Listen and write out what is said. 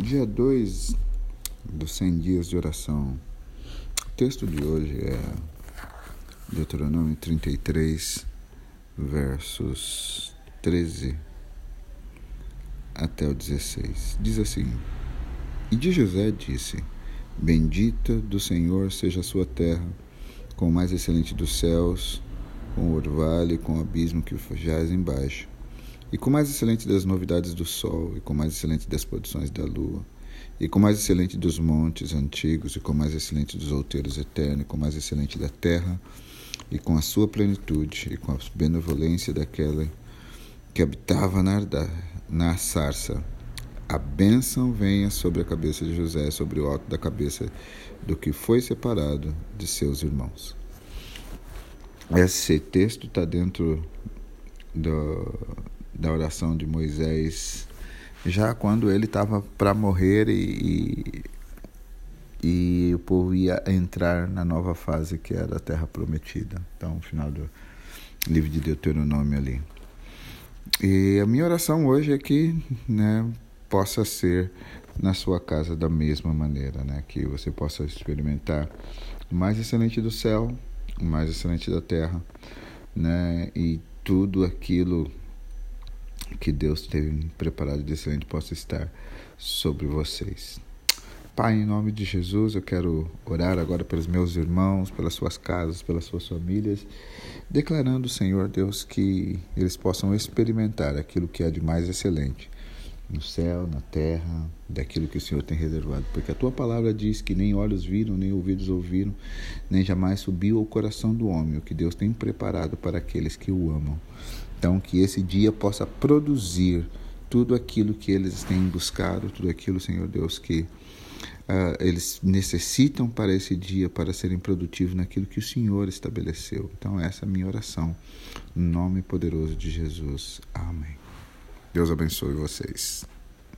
Dia 2 dos 100 dias de oração. O texto de hoje é Deuteronômio 33, versos 13 até o 16. Diz assim: E de José disse: Bendita do Senhor seja a sua terra, com o mais excelente dos céus, com o orvalho e com o abismo que jaz embaixo e com mais excelente das novidades do sol, e com mais excelente das produções da lua, e com mais excelente dos montes antigos, e com mais excelente dos outeiros eternos, e com mais excelente da terra, e com a sua plenitude, e com a benevolência daquela que habitava na, na sarça. A bênção venha sobre a cabeça de José, sobre o alto da cabeça do que foi separado de seus irmãos. Esse texto está dentro do, da oração de Moisés, já quando ele estava para morrer e, e, o povo ia entrar na nova fase que era a Terra Prometida. Então, o final do livro de Deuteronômio ali. E a minha oração hoje é que né, possa ser na sua casa da mesma maneira, né? Que você possa experimentar o mais excelente do céu, o mais excelente da terra, né? E tudo aquilo que Deus teve preparado de excelente possa estar sobre vocês. Pai, em nome de Jesus, eu quero orar agora pelos meus irmãos, pelas suas casas, pelas suas famílias, declarando, Senhor Deus, que eles possam experimentar aquilo que é de mais excelente no céu, na terra, daquilo que o Senhor tem reservado. Porque a tua palavra diz que nem olhos viram, nem ouvidos ouviram, nem jamais subiu ao coração do homem o que Deus tem preparado para aqueles que o amam. Então, que esse dia possa produzir tudo aquilo que eles têm buscado, tudo aquilo, Senhor Deus, que uh, eles necessitam para esse dia, para serem produtivos naquilo que o Senhor estabeleceu. Então, essa é a minha oração, no nome poderoso de Jesus. Amém. Deus abençoe vocês.